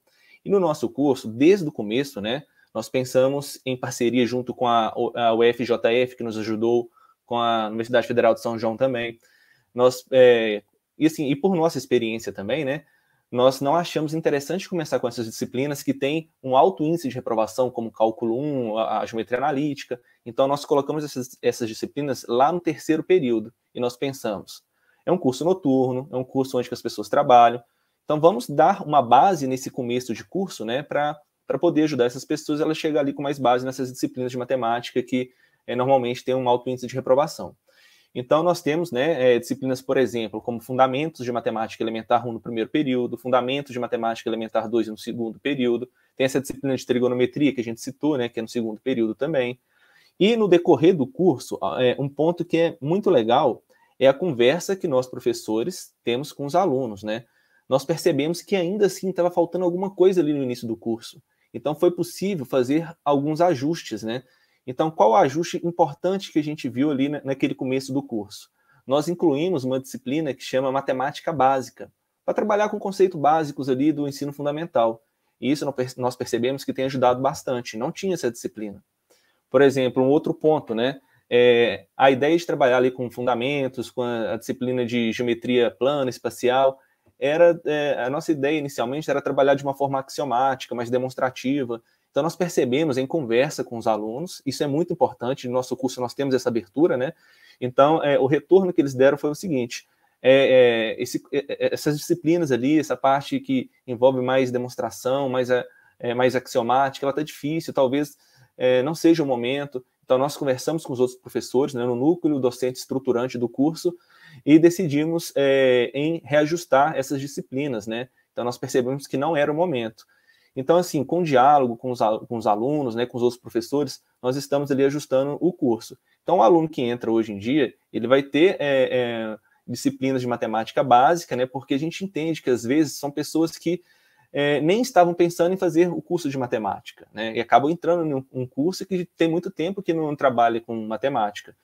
E no nosso curso, desde o começo, né, nós pensamos em parceria junto com a, a UFJF, que nos ajudou, com a Universidade Federal de São João também. Nós, é, e assim, e por nossa experiência também, né, nós não achamos interessante começar com essas disciplinas que têm um alto índice de reprovação, como cálculo 1, a, a geometria analítica. Então, nós colocamos essas, essas disciplinas lá no terceiro período e nós pensamos, é um curso noturno, é um curso onde as pessoas trabalham. Então, vamos dar uma base nesse começo de curso, né, para poder ajudar essas pessoas a chegar ali com mais base nessas disciplinas de matemática que é, normalmente tem um alto índice de reprovação. Então, nós temos né, é, disciplinas, por exemplo, como Fundamentos de Matemática Elementar 1 no primeiro período, Fundamentos de Matemática Elementar 2 no segundo período, tem essa disciplina de trigonometria que a gente citou, né, que é no segundo período também. E no decorrer do curso, é, um ponto que é muito legal é a conversa que nós, professores, temos com os alunos. Né? Nós percebemos que ainda assim estava faltando alguma coisa ali no início do curso. Então, foi possível fazer alguns ajustes, né? Então, qual o ajuste importante que a gente viu ali naquele começo do curso? Nós incluímos uma disciplina que chama Matemática Básica, para trabalhar com conceitos básicos ali do ensino fundamental. E isso nós percebemos que tem ajudado bastante. Não tinha essa disciplina. Por exemplo, um outro ponto, né? É, a ideia de trabalhar ali com fundamentos, com a, a disciplina de geometria plana, espacial, era é, a nossa ideia inicialmente era trabalhar de uma forma axiomática, mais demonstrativa. Então, nós percebemos em conversa com os alunos, isso é muito importante, no nosso curso nós temos essa abertura, né? Então, é, o retorno que eles deram foi o seguinte: é, é, esse, é, é, essas disciplinas ali, essa parte que envolve mais demonstração, mais, é, mais axiomática, ela está difícil, talvez não seja o momento. Então, nós conversamos com os outros professores, né, no núcleo docente estruturante do curso, e decidimos em reajustar essas disciplinas, né? Então, nós percebemos que não era o momento. Então, assim, com diálogo com os, com os alunos, né, com os outros professores, nós estamos ali ajustando o curso. Então, o aluno que entra hoje em dia, ele vai ter é, é, disciplinas de matemática básica, né, porque a gente entende que, às vezes, são pessoas que é, nem estavam pensando em fazer o curso de matemática, né, e acabam entrando em um curso que tem muito tempo que não trabalha com matemática.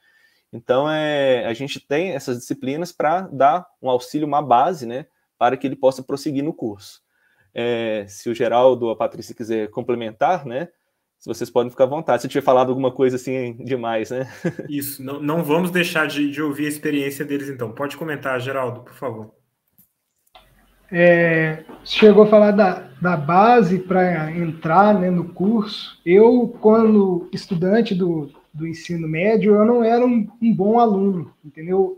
Então, é, a gente tem essas disciplinas para dar um auxílio, uma base, né, para que ele possa prosseguir no curso. É, se o Geraldo ou a Patrícia quiser complementar, né? Se vocês podem ficar à vontade. Se eu tiver falado alguma coisa assim demais, né? Isso, não, não vamos deixar de, de ouvir a experiência deles, então. Pode comentar, Geraldo, por favor. É, chegou a falar da, da base para entrar né, no curso. Eu, quando estudante do, do ensino médio, eu não era um, um bom aluno, entendeu?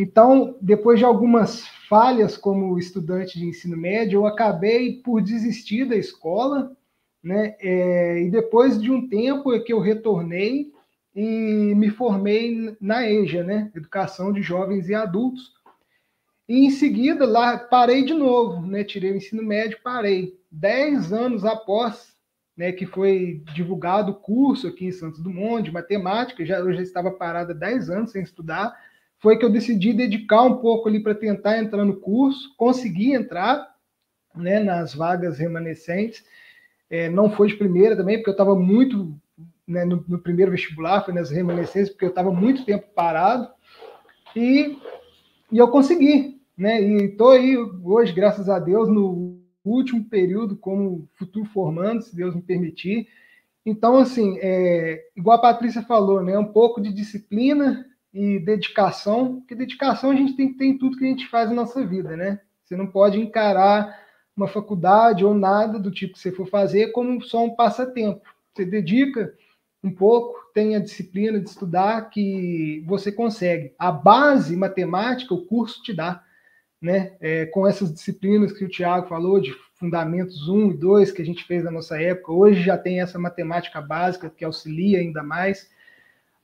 Então, depois de algumas falhas como estudante de ensino médio, eu acabei por desistir da escola, né? É, e depois de um tempo é que eu retornei e me formei na EJA, né? Educação de Jovens e Adultos. E em seguida lá parei de novo, né? Tirei o ensino médio, parei. Dez anos após, né? Que foi divulgado o curso aqui em Santos Dumont de matemática, já eu já estava parada dez anos sem estudar foi que eu decidi dedicar um pouco ali para tentar entrar no curso, consegui entrar né, nas vagas remanescentes. É, não foi de primeira também, porque eu estava muito né, no, no, primeiro vestibular, foi nas remanescentes, porque eu estava muito tempo parado. E, e eu consegui. Né, e estou aí hoje, graças a Deus, no último período como futuro formando, se Deus me permitir. Então, assim, é, igual a Patrícia falou, né, um pouco de disciplina e dedicação, porque dedicação a gente tem que ter em tudo que a gente faz na nossa vida, né? Você não pode encarar uma faculdade ou nada do tipo que você for fazer como só um passatempo. Você dedica um pouco, tem a disciplina de estudar que você consegue. A base matemática, o curso te dá, né? É, com essas disciplinas que o Tiago falou, de fundamentos 1 e 2 que a gente fez na nossa época, hoje já tem essa matemática básica que auxilia ainda mais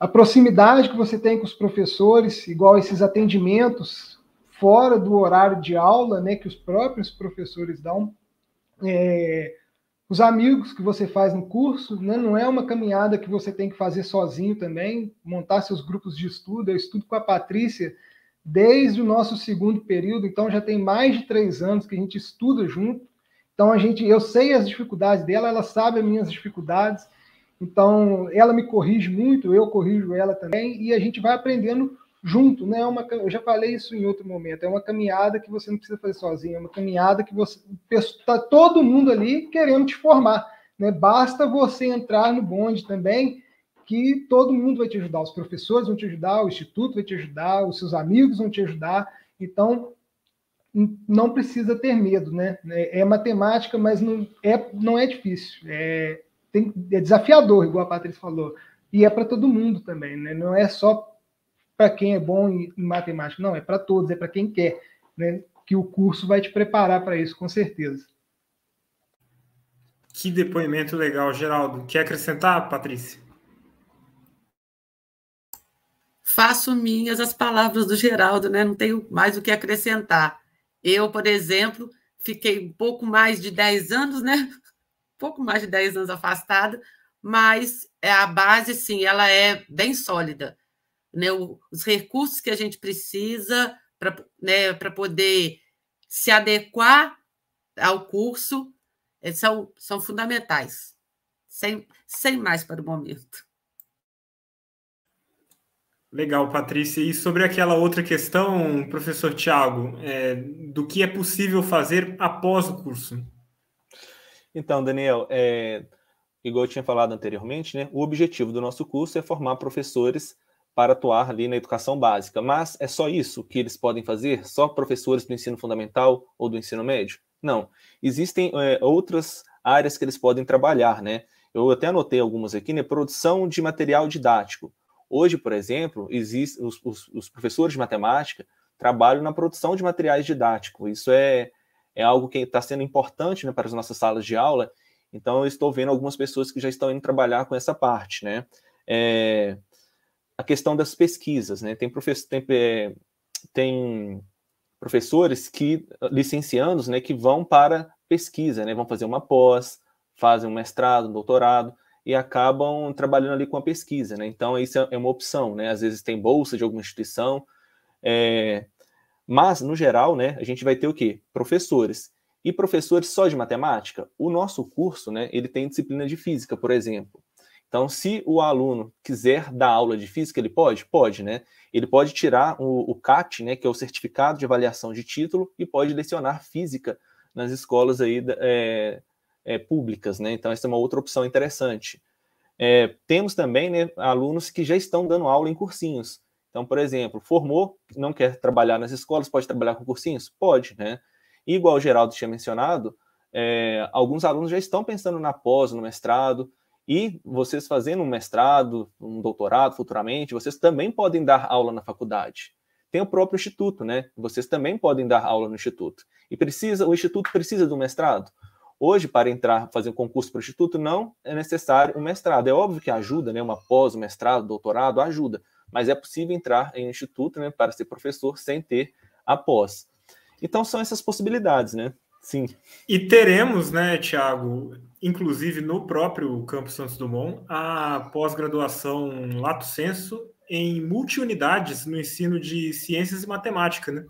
a proximidade que você tem com os professores, igual esses atendimentos fora do horário de aula, né, que os próprios professores dão, é, os amigos que você faz no curso, né, não é uma caminhada que você tem que fazer sozinho também, montar seus grupos de estudo. Eu estudo com a Patrícia desde o nosso segundo período, então já tem mais de três anos que a gente estuda junto. Então a gente, eu sei as dificuldades dela, ela sabe as minhas dificuldades. Então, ela me corrige muito, eu corrijo ela também, e a gente vai aprendendo junto, né? É uma, eu já falei isso em outro momento, é uma caminhada que você não precisa fazer sozinho, é uma caminhada que você está todo mundo ali querendo te formar, né? Basta você entrar no bonde também, que todo mundo vai te ajudar, os professores vão te ajudar, o instituto vai te ajudar, os seus amigos vão te ajudar, então não precisa ter medo, né? É, é matemática, mas não é, não é difícil. É, tem, é desafiador, igual a Patrícia falou. E é para todo mundo também, né? Não é só para quem é bom em, em matemática, não, é para todos, é para quem quer, né? Que o curso vai te preparar para isso, com certeza. Que depoimento legal, Geraldo. Quer acrescentar, Patrícia? faço minhas as palavras do Geraldo, né? Não tenho mais o que acrescentar. Eu, por exemplo, fiquei um pouco mais de 10 anos, né? Pouco mais de 10 anos afastada, mas é a base, sim, ela é bem sólida. Né? Os recursos que a gente precisa para né, poder se adequar ao curso eh, são, são fundamentais. Sem, sem mais para o momento. Legal, Patrícia. E sobre aquela outra questão, professor Tiago, é, do que é possível fazer após o curso? Então, Daniel, é, igual eu tinha falado anteriormente, né, o objetivo do nosso curso é formar professores para atuar ali na educação básica. Mas é só isso que eles podem fazer? Só professores do ensino fundamental ou do ensino médio? Não. Existem é, outras áreas que eles podem trabalhar, né? Eu até anotei algumas aqui, né? Produção de material didático. Hoje, por exemplo, existe, os, os, os professores de matemática trabalham na produção de materiais didáticos. Isso é, é algo que está sendo importante né, para as nossas salas de aula então, eu estou vendo algumas pessoas que já estão indo trabalhar com essa parte, né? É, a questão das pesquisas, né? Tem, professor, tem, é, tem professores que, licenciados, né, que vão para pesquisa, né? Vão fazer uma pós, fazem um mestrado, um doutorado e acabam trabalhando ali com a pesquisa, né? Então, isso é uma opção, né? Às vezes tem bolsa de alguma instituição, é, mas, no geral, né, a gente vai ter o quê? Professores e professores só de matemática? O nosso curso, né, ele tem disciplina de física, por exemplo. Então, se o aluno quiser dar aula de física, ele pode? Pode, né? Ele pode tirar o, o CAT, né, que é o Certificado de Avaliação de Título, e pode lecionar física nas escolas aí é, é, públicas, né? Então, essa é uma outra opção interessante. É, temos também né, alunos que já estão dando aula em cursinhos. Então, por exemplo, formou, não quer trabalhar nas escolas, pode trabalhar com cursinhos? Pode, né? E, igual o Geraldo tinha mencionado, é, alguns alunos já estão pensando na pós, no mestrado, e vocês fazendo um mestrado, um doutorado futuramente, vocês também podem dar aula na faculdade. Tem o próprio instituto, né? Vocês também podem dar aula no instituto. E precisa, o instituto precisa do mestrado. Hoje, para entrar, fazer um concurso para o instituto, não é necessário um mestrado. É óbvio que ajuda, né? Uma pós, um mestrado, doutorado, ajuda. Mas é possível entrar em um instituto, né, para ser professor sem ter a pós. Então são essas possibilidades, né? Sim. E teremos, né, Tiago, inclusive no próprio Campus Santos Dumont, a pós-graduação Lato Senso em multiunidades no ensino de ciências e matemática, né?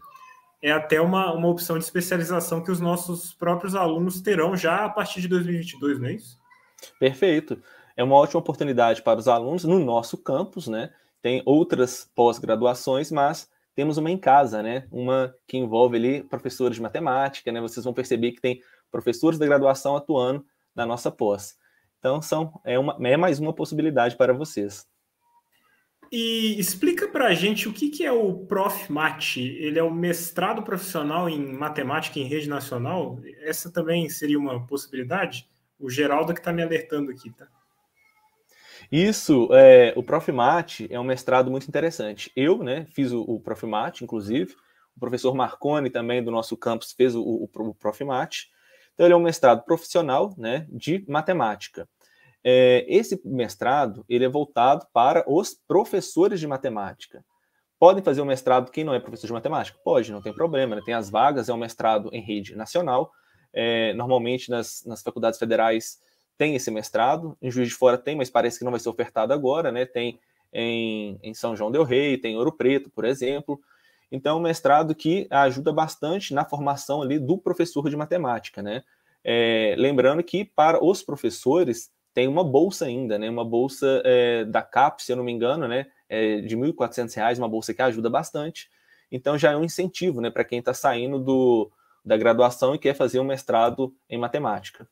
É até uma, uma opção de especialização que os nossos próprios alunos terão já a partir de 2022, não é isso? Perfeito. É uma ótima oportunidade para os alunos no nosso campus, né? Tem outras pós-graduações, mas temos uma em casa, né? Uma que envolve ali professores de matemática, né? Vocês vão perceber que tem professores da graduação atuando na nossa pós. Então, são, é, uma, é mais uma possibilidade para vocês. E explica para a gente o que, que é o ProfMat. Ele é o mestrado profissional em matemática em rede nacional? Essa também seria uma possibilidade? O Geraldo que está me alertando aqui, tá? Isso, é, o Profimate é um mestrado muito interessante. Eu, né, fiz o, o Profimate, inclusive. O professor Marconi, também do nosso campus, fez o, o, o Profimate. Então, ele é um mestrado profissional, né, de matemática. É, esse mestrado, ele é voltado para os professores de matemática. Podem fazer o mestrado quem não é professor de matemática? Pode, não tem problema. Né? Tem as vagas, é um mestrado em rede nacional. É, normalmente, nas, nas faculdades federais, tem esse mestrado, em Juiz de Fora tem, mas parece que não vai ser ofertado agora, né? Tem em, em São João del Rei, tem Ouro Preto, por exemplo. Então, é um mestrado que ajuda bastante na formação ali do professor de matemática, né? É, lembrando que para os professores tem uma bolsa ainda, né? Uma bolsa é, da CAP, se eu não me engano, né? É, de R$ 1.400, uma bolsa que ajuda bastante. Então, já é um incentivo, né? Para quem está saindo do, da graduação e quer fazer um mestrado em matemática.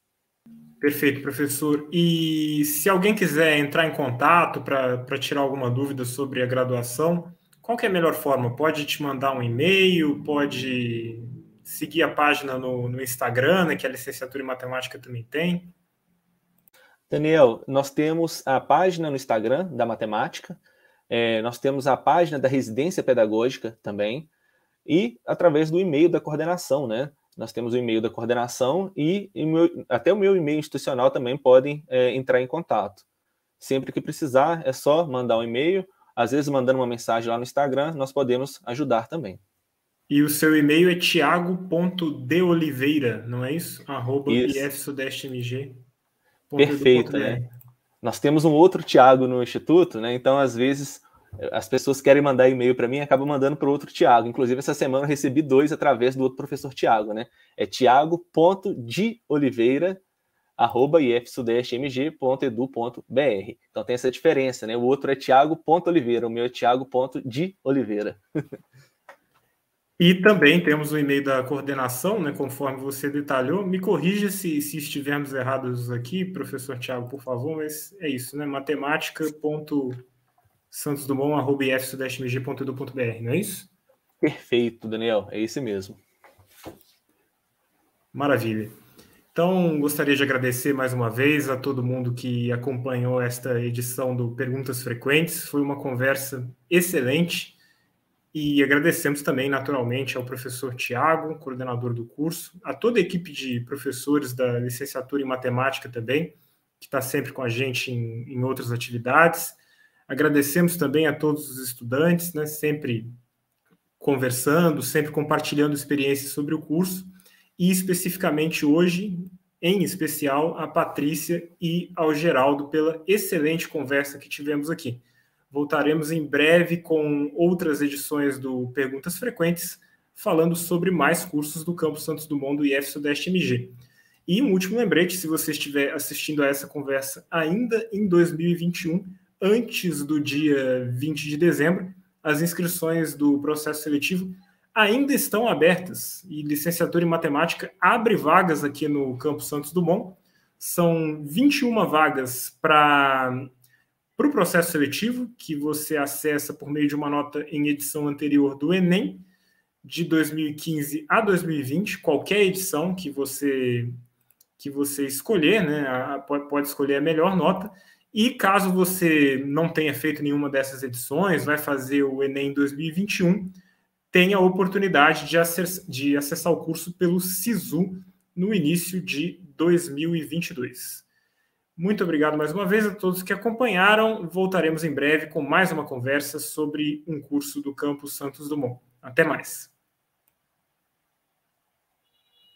Perfeito, professor. E se alguém quiser entrar em contato para tirar alguma dúvida sobre a graduação, qual é a melhor forma? Pode te mandar um e-mail, pode seguir a página no, no Instagram, né, que a licenciatura em matemática também tem. Daniel, nós temos a página no Instagram da matemática, é, nós temos a página da residência pedagógica também, e através do e-mail da coordenação, né? Nós temos o e-mail da coordenação e, e meu, até o meu e-mail institucional também podem é, entrar em contato. Sempre que precisar, é só mandar um e-mail. às vezes mandando uma mensagem lá no Instagram, nós podemos ajudar também. E o seu e-mail é tiago.deoliveira, não é isso? Arroba ifsudestemg. Perfeito, né? Nós temos um outro Tiago no Instituto, né? Então, às vezes, as pessoas querem mandar e-mail para mim e acabam mandando para o outro Tiago. Inclusive, essa semana eu recebi dois através do outro professor Tiago, né? É tiago.deoliveira.ifsudestmg.edu.br. Então tem essa diferença, né? O outro é tiago.oliveira, o meu é tiago.deoliveira. E também temos o e-mail da coordenação, né, conforme você detalhou. Me corrija se, se estivermos errados aqui, professor Tiago, por favor, mas é isso, né? matemática.santosdumont.ifsudestmg.edu.br, não é isso? Perfeito, Daniel, é isso mesmo. Maravilha. Então, gostaria de agradecer mais uma vez a todo mundo que acompanhou esta edição do Perguntas Frequentes. Foi uma conversa excelente e agradecemos também, naturalmente, ao professor Tiago, coordenador do curso, a toda a equipe de professores da licenciatura em matemática também, que está sempre com a gente em, em, outras atividades. Agradecemos também a todos os estudantes, né, sempre conversando, sempre compartilhando experiências sobre o curso, e especificamente hoje, em especial, a Patrícia e ao Geraldo pela excelente conversa que tivemos aqui. Voltaremos em breve com outras edições do Perguntas Frequentes, falando sobre mais cursos do Campo Santos Dumont do IF Sudeste MG. E um último lembrete, se você estiver assistindo a essa conversa ainda em 2021, antes do dia 20 de dezembro, as inscrições do processo seletivo ainda estão abertas e licenciatura em matemática abre vagas aqui no Campo Santos Dumont. São 21 vagas para para o processo seletivo, que você acessa por meio de uma nota em edição anterior do Enem, de 2015 a 2020, qualquer edição que você que você escolher, né, a, pode escolher a melhor nota. E caso você não tenha feito nenhuma dessas edições, vai fazer o Enem 2021, tem a oportunidade de, acess, de acessar o curso pelo SISU no início de 2022. Muito obrigado mais uma vez a todos que acompanharam. Voltaremos em breve com mais uma conversa sobre um curso do Campus Santos Dumont. Até mais.